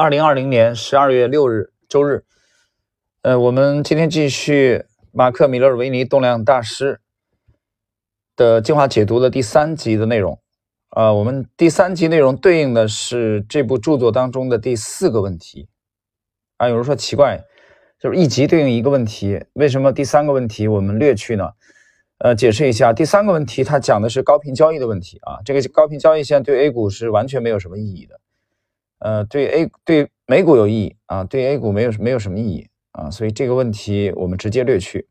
二零二零年十二月六日周日，呃，我们今天继续马克·米勒维尼动量大师的精华解读的第三集的内容。啊，我们第三集内容对应的是这部著作当中的第四个问题。啊，有人说奇怪，就是一集对应一个问题，为什么第三个问题我们略去呢？呃，解释一下，第三个问题它讲的是高频交易的问题啊，这个高频交易现在对 A 股是完全没有什么意义的。呃，对 A 对美股有意义啊，对 A 股没有没有什么意义啊，所以这个问题我们直接略去。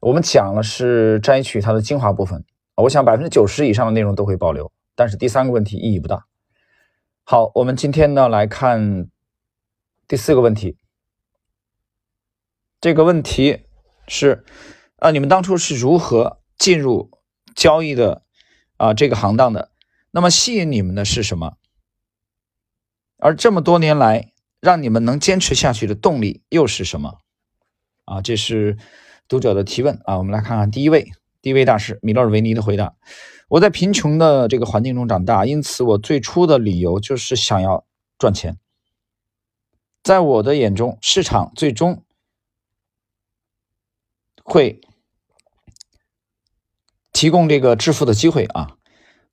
我们讲了是摘取它的精华部分，我想百分之九十以上的内容都会保留，但是第三个问题意义不大。好，我们今天呢来看第四个问题。这个问题是啊，你们当初是如何进入交易的啊这个行当的？那么吸引你们的是什么？而这么多年来，让你们能坚持下去的动力又是什么？啊，这是读者的提问啊。我们来看看第一位，第一位大师米勒尔维尼的回答：我在贫穷的这个环境中长大，因此我最初的理由就是想要赚钱。在我的眼中，市场最终会提供这个致富的机会啊，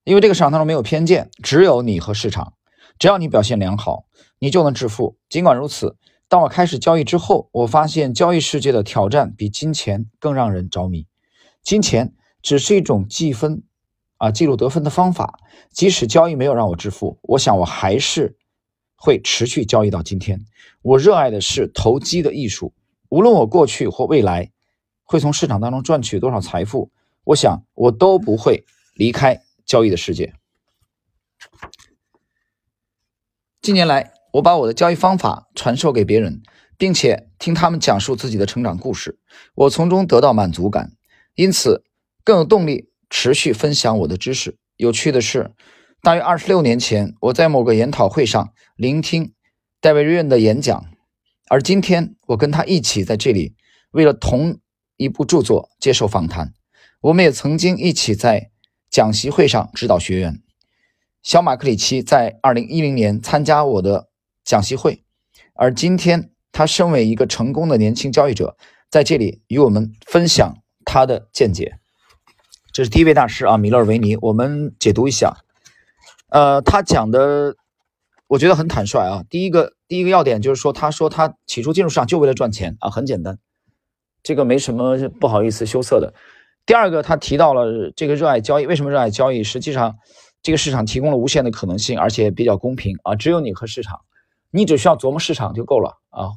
因为这个市场当中没有偏见，只有你和市场。只要你表现良好，你就能致富。尽管如此，当我开始交易之后，我发现交易世界的挑战比金钱更让人着迷。金钱只是一种计分啊，记录得分的方法。即使交易没有让我致富，我想我还是会持续交易到今天。我热爱的是投机的艺术。无论我过去或未来会从市场当中赚取多少财富，我想我都不会离开交易的世界。近年来，我把我的交易方法传授给别人，并且听他们讲述自己的成长故事，我从中得到满足感，因此更有动力持续分享我的知识。有趣的是，大约二十六年前，我在某个研讨会上聆听戴维·瑞恩的演讲，而今天我跟他一起在这里，为了同一部著作接受访谈。我们也曾经一起在讲习会上指导学员。小马克里奇在二零一零年参加我的讲习会，而今天他身为一个成功的年轻交易者，在这里与我们分享他的见解。这是第一位大师啊，米勒维尼。我们解读一下，呃，他讲的我觉得很坦率啊。第一个第一个要点就是说，他说他起初进入市场就为了赚钱啊，很简单，这个没什么不好意思羞涩的。第二个，他提到了这个热爱交易，为什么热爱交易？实际上。这个市场提供了无限的可能性，而且比较公平啊！只有你和市场，你只需要琢磨市场就够了啊。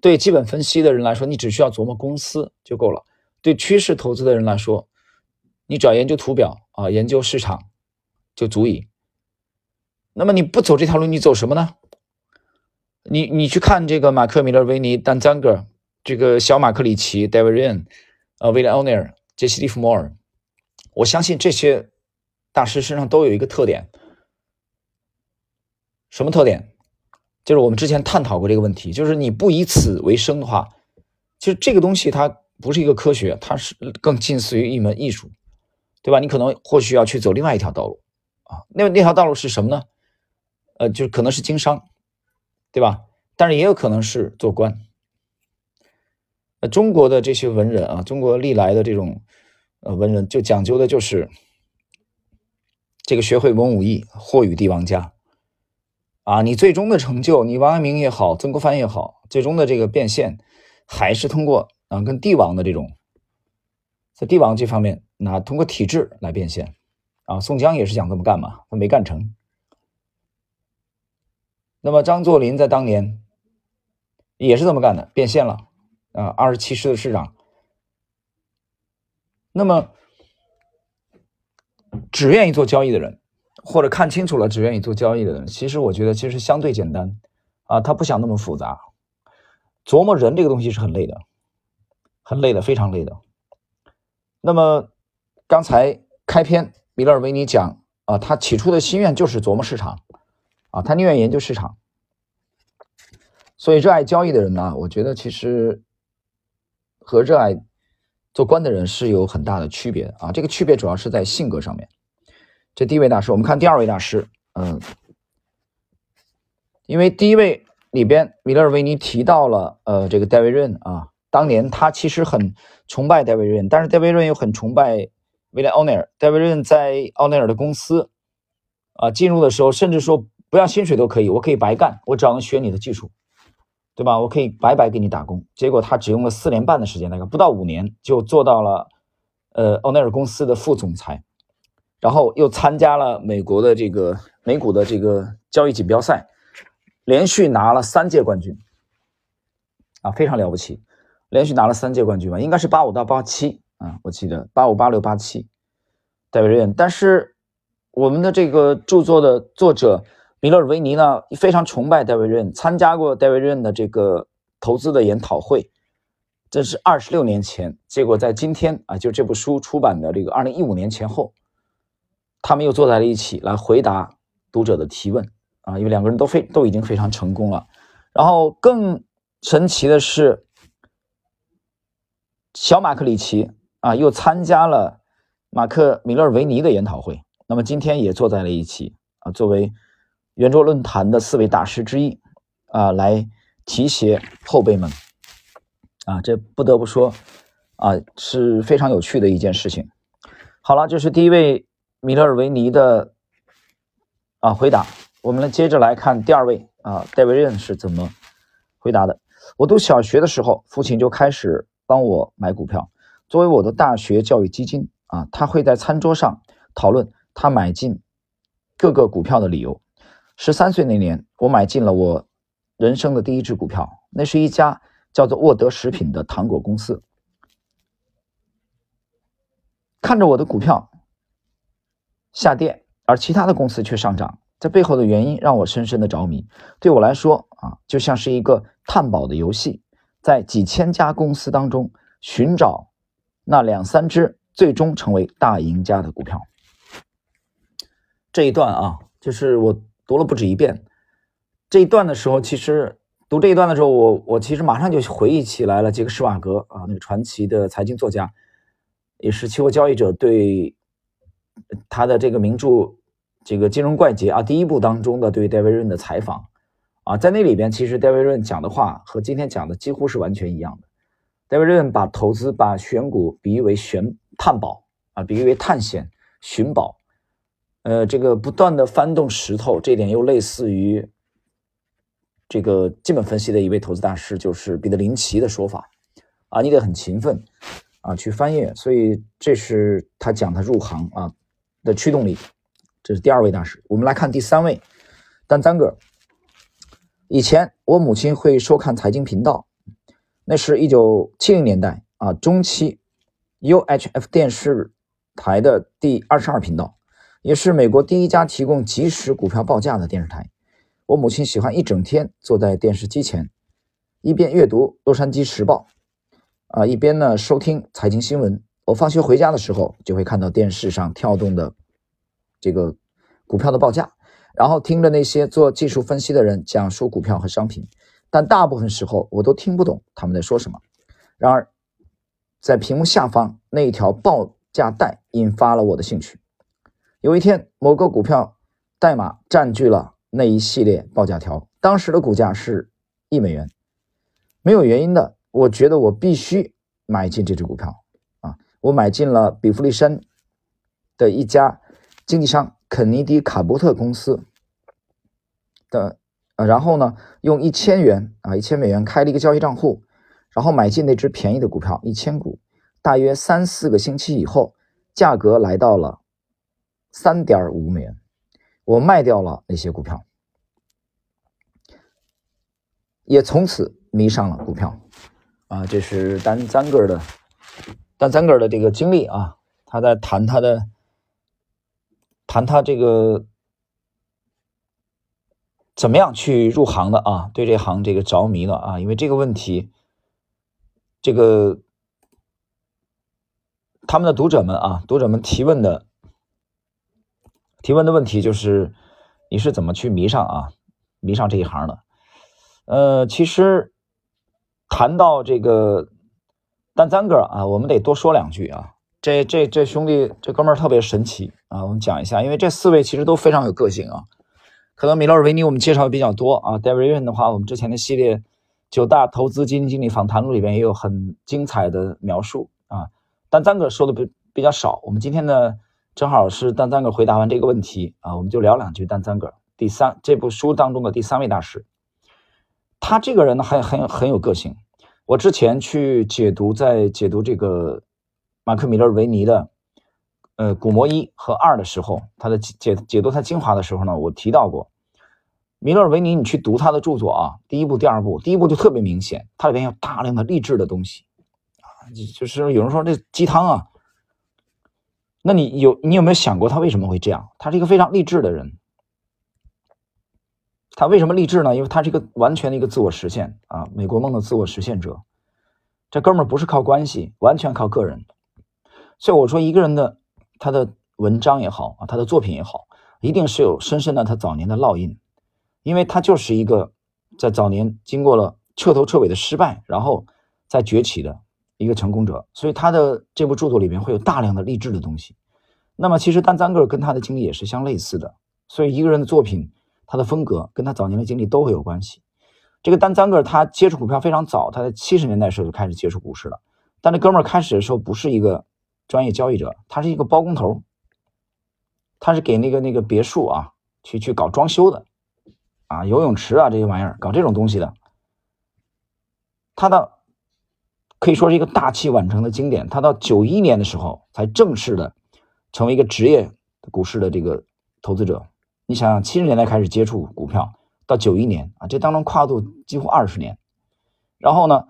对基本分析的人来说，你只需要琢磨公司就够了；对趋势投资的人来说，你只要研究图表啊，研究市场就足以。那么你不走这条路，你走什么呢？你你去看这个马克·米勒维尼、丹·赞格、这个小马克里奇、戴维·瑞恩、呃，威廉·奥尼尔、杰西·利弗莫尔，我相信这些。大师身上都有一个特点，什么特点？就是我们之前探讨过这个问题，就是你不以此为生的话，其实这个东西它不是一个科学，它是更近似于一门艺术，对吧？你可能或许要去走另外一条道路啊，那那条道路是什么呢？呃，就可能是经商，对吧？但是也有可能是做官。呃，中国的这些文人啊，中国历来的这种呃文人，就讲究的就是。这个学会文武艺，或与帝王家，啊，你最终的成就，你王阳明也好，曾国藩也好，最终的这个变现，还是通过啊，跟帝王的这种，在帝王这方面，那通过体制来变现，啊，宋江也是想这么干嘛，他没干成。那么张作霖在当年也是这么干的，变现了，啊，二十七师的师长。那么。只愿意做交易的人，或者看清楚了只愿意做交易的人，其实我觉得其实相对简单啊，他不想那么复杂。琢磨人这个东西是很累的，很累的，非常累的。那么刚才开篇米勒尔维尼讲啊，他起初的心愿就是琢磨市场啊，他宁愿研究市场。所以热爱交易的人呢，我觉得其实和热爱。做官的人是有很大的区别啊，这个区别主要是在性格上面。这第一位大师，我们看第二位大师，嗯，因为第一位里边，米勒尔维尼提到了呃这个戴维润啊，当年他其实很崇拜戴维润，但是戴维润又很崇拜威廉奥内尔。戴维润在奥内尔的公司啊进入的时候，甚至说不要薪水都可以，我可以白干，我只要能学你的技术，对吧？我可以白白给你打工。结果他只用了四年半的时间，大概不到五年就做到了呃奥内尔公司的副总裁。然后又参加了美国的这个美股的这个交易锦标赛，连续拿了三届冠军，啊，非常了不起，连续拿了三届冠军吧，应该是八五到八七啊，我记得八五八六八七，戴维润。但是我们的这个著作的作者米勒尔维尼呢，非常崇拜戴维任，参加过戴维任的这个投资的研讨会，这是二十六年前，结果在今天啊，就这部书出版的这个二零一五年前后。他们又坐在了一起来回答读者的提问啊，因为两个人都非都已经非常成功了。然后更神奇的是，小马克里奇啊又参加了马克米勒维尼的研讨会，那么今天也坐在了一起啊，作为圆桌论坛的四位大师之一啊，来提携后辈们啊，这不得不说啊是非常有趣的一件事情。好了，这是第一位。米勒尔维尼的啊回答，我们来接着来看第二位啊戴维任是怎么回答的。我读小学的时候，父亲就开始帮我买股票，作为我的大学教育基金啊，他会在餐桌上讨论他买进各个股票的理由。十三岁那年，我买进了我人生的第一只股票，那是一家叫做沃德食品的糖果公司。看着我的股票。下跌，而其他的公司却上涨，这背后的原因让我深深的着迷。对我来说啊，就像是一个探宝的游戏，在几千家公司当中寻找那两三只最终成为大赢家的股票。这一段啊，就是我读了不止一遍。这一段的时候，其实读这一段的时候，我我其实马上就回忆起来了，杰克施瓦格啊，那个传奇的财经作家，也是期货交易者对。他的这个名著《这个金融怪杰》啊，第一部当中的对戴维润的采访啊，在那里边，其实戴维润讲的话和今天讲的几乎是完全一样的。戴维润把投资、把选股比喻为选探宝啊，比喻为探险寻宝。呃，这个不断的翻动石头，这一点又类似于这个基本分析的一位投资大师，就是彼得林奇的说法啊，你得很勤奋啊，去翻页。所以这是他讲他入行啊。的驱动力，这是第二位大师。我们来看第三位，丹赞格。以前我母亲会收看财经频道，那是一九七零年代啊中期，UHF 电视台的第二十二频道，也是美国第一家提供即时股票报价的电视台。我母亲喜欢一整天坐在电视机前，一边阅读《洛杉矶时报》，啊，一边呢收听财经新闻。我放学回家的时候，就会看到电视上跳动的这个股票的报价，然后听着那些做技术分析的人讲述股票和商品，但大部分时候我都听不懂他们在说什么。然而，在屏幕下方那一条报价带引发了我的兴趣。有一天，某个股票代码占据了那一系列报价条，当时的股价是一美元。没有原因的，我觉得我必须买进这只股票啊。我买进了比弗利山的一家经纪商肯尼迪卡伯特公司的，呃，然后呢，用一千元啊，一千美元开了一个交易账户，然后买进那只便宜的股票一千股。大约三四个星期以后，价格来到了三点五美元，我卖掉了那些股票，也从此迷上了股票。啊，这是丹赞格的。但赞格尔的这个经历啊，他在谈他的，谈他这个怎么样去入行的啊，对这行这个着迷了啊，因为这个问题，这个他们的读者们啊，读者们提问的提问的问题就是你是怎么去迷上啊，迷上这一行的？呃，其实谈到这个。但咱哥啊，我们得多说两句啊。这这这兄弟，这哥们儿特别神奇啊。我们讲一下，因为这四位其实都非常有个性啊。可能米勒尔维尼我们介绍的比较多啊，David Yen 的话，我们之前的系列九大投资基金经理访谈录里边也有很精彩的描述啊。但赞格说的比比较少，我们今天呢正好是丹赞格回答完这个问题啊，我们就聊两句丹赞格。第三，这部书当中的第三位大师，他这个人呢还很很有个性。我之前去解读，在解读这个马克·米勒维尼的呃《古魔一》和二的时候，他的解解读他精华的时候呢，我提到过米勒维尼，你去读他的著作啊，第一部、第二部，第一部就特别明显，它里边有大量的励志的东西啊，就是有人说这鸡汤啊。那你有你有没有想过他为什么会这样？他是一个非常励志的人。他为什么励志呢？因为他是一个完全的一个自我实现啊，美国梦的自我实现者。这哥们儿不是靠关系，完全靠个人。所以我说，一个人的他的文章也好啊，他的作品也好，一定是有深深的他早年的烙印，因为他就是一个在早年经过了彻头彻尾的失败，然后再崛起的一个成功者。所以他的这部著作里面会有大量的励志的东西。那么其实丹赞格尔跟他的经历也是相类似的。所以一个人的作品。他的风格跟他早年的经历都会有关系。这个丹赞格尔他接触股票非常早，他在七十年代时候就开始接触股市了。但这哥们儿开始的时候不是一个专业交易者，他是一个包工头，他是给那个那个别墅啊去去搞装修的，啊游泳池啊这些玩意儿搞这种东西的。他的可以说是一个大器晚成的经典。他到九一年的时候才正式的成为一个职业股市的这个投资者。你想想，七十年代开始接触股票，到九一年啊，这当中跨度几乎二十年。然后呢，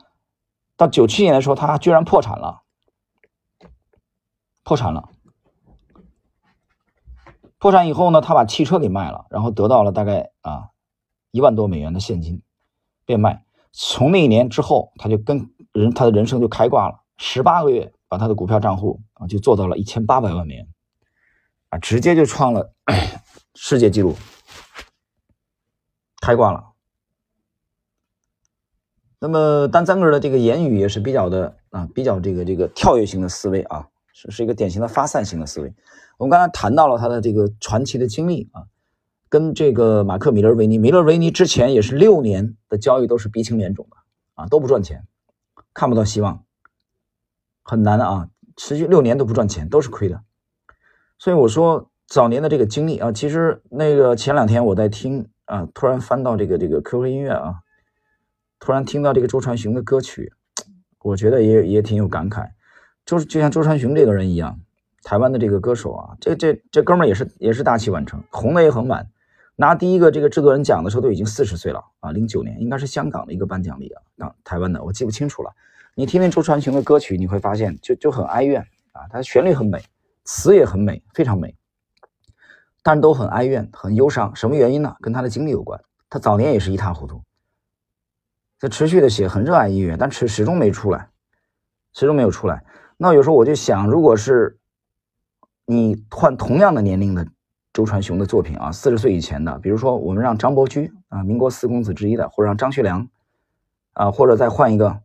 到九七年的时候，他居然破产了，破产了。破产以后呢，他把汽车给卖了，然后得到了大概啊一万多美元的现金，变卖。从那一年之后，他就跟人他的人生就开挂了，十八个月把他的股票账户啊就做到了一千八百万美元，啊，直接就创了。世界纪录开挂了。那么丹赞格的这个言语也是比较的啊，比较这个这个跳跃型的思维啊，是是一个典型的发散型的思维。我们刚才谈到了他的这个传奇的经历啊，跟这个马克米勒维尼，米勒维尼之前也是六年的交易都是鼻青脸肿的啊，都不赚钱，看不到希望，很难的啊，持续六年都不赚钱，都是亏的。所以我说。早年的这个经历啊，其实那个前两天我在听啊，突然翻到这个这个 QQ 音乐啊，突然听到这个周传雄的歌曲，我觉得也也挺有感慨。就是就像周传雄这个人一样，台湾的这个歌手啊，这这这哥们儿也是也是大器晚成，红的也很晚。拿第一个这个制作人奖的时候都已经四十岁了啊，零九年应该是香港的一个颁奖礼啊，当台湾的我记不清楚了。你听听周传雄的歌曲，你会发现就就很哀怨啊，他旋律很美，词也很美，非常美。但都很哀怨，很忧伤，什么原因呢？跟他的经历有关。他早年也是一塌糊涂，他持续的写，很热爱音乐，但始始终没出来，始终没有出来。那有时候我就想，如果是你换同样的年龄的周传雄的作品啊，四十岁以前的，比如说我们让张伯驹啊，民国四公子之一的，或者让张学良啊，或者再换一个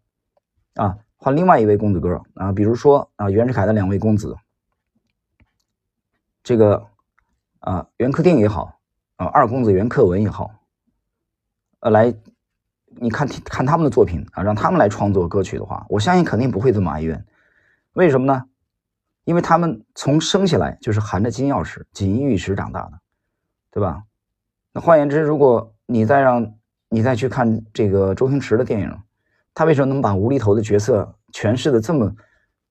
啊，换另外一位公子哥啊，比如说啊，袁世凯的两位公子，这个。啊，袁克定也好，啊，二公子袁克文也好，呃，来，你看看他们的作品啊，让他们来创作歌曲的话，我相信肯定不会这么哀怨。为什么呢？因为他们从生下来就是含着金钥匙、锦衣玉食长大的，对吧？那换言之，如果你再让你再去看这个周星驰的电影，他为什么能把无厘头的角色诠释的这么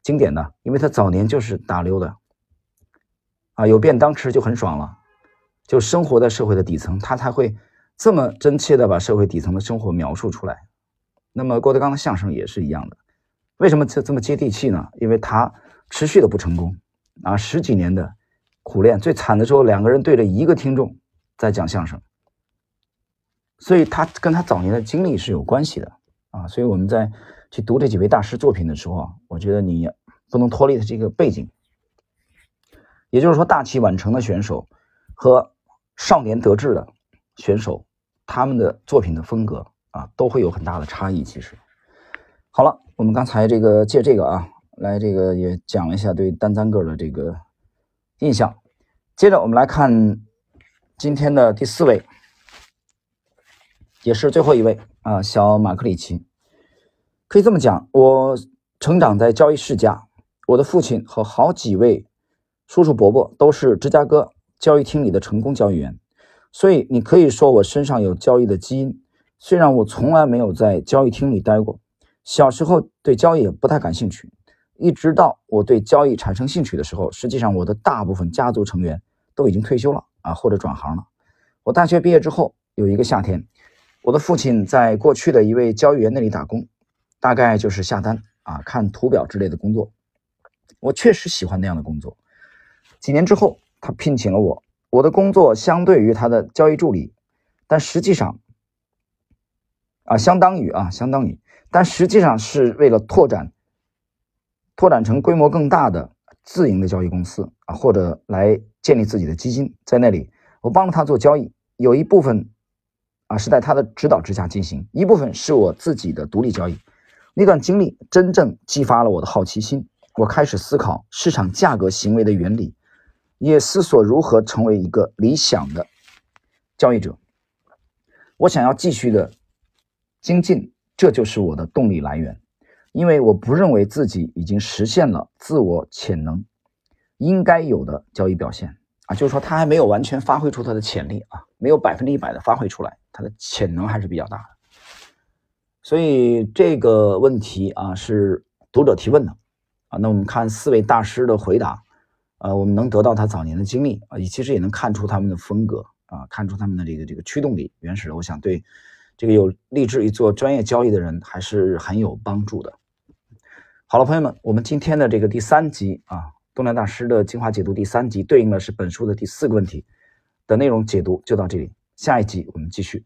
经典呢？因为他早年就是打溜的。啊，有便当吃就很爽了，就生活在社会的底层，他才会这么真切的把社会底层的生活描述出来。那么郭德纲的相声也是一样的，为什么这这么接地气呢？因为他持续的不成功啊，十几年的苦练，最惨的时候两个人对着一个听众在讲相声，所以他跟他早年的经历是有关系的啊。所以我们在去读这几位大师作品的时候啊，我觉得你不能脱离他这个背景。也就是说，大器晚成的选手和少年得志的选手，他们的作品的风格啊，都会有很大的差异。其实，好了，我们刚才这个借这个啊，来这个也讲了一下对丹赞格的这个印象。接着我们来看今天的第四位也是最后一位啊，小马克里奇。可以这么讲，我成长在交易世家，我的父亲和好几位叔叔伯伯都是芝加哥交易厅里的成功交易员，所以你可以说我身上有交易的基因。虽然我从来没有在交易厅里待过，小时候对交易也不太感兴趣，一直到我对交易产生兴趣的时候，实际上我的大部分家族成员都已经退休了啊，或者转行了。我大学毕业之后，有一个夏天，我的父亲在过去的一位交易员那里打工，大概就是下单啊、看图表之类的工作。我确实喜欢那样的工作。几年之后，他聘请了我，我的工作相对于他的交易助理，但实际上。啊，相当于啊，相当于，但实际上是为了拓展，拓展成规模更大的自营的交易公司啊，或者来建立自己的基金。在那里，我帮了他做交易，有一部分啊是在他的指导之下进行，一部分是我自己的独立交易。那段经历真正激发了我的好奇心，我开始思考市场价格行为的原理，也思索如何成为一个理想的交易者。我想要继续的。精进，这就是我的动力来源，因为我不认为自己已经实现了自我潜能应该有的交易表现啊，就是说他还没有完全发挥出他的潜力啊，没有百分之一百的发挥出来，他的潜能还是比较大的。所以这个问题啊是读者提问的啊，那我们看四位大师的回答，呃，我们能得到他早年的经历啊，也其实也能看出他们的风格啊，看出他们的这个这个驱动力原始的，我想对。这个有立志于做专业交易的人还是很有帮助的。好了，朋友们，我们今天的这个第三集啊，东南大师的精华解读第三集，对应的是本书的第四个问题的内容解读就到这里，下一集我们继续。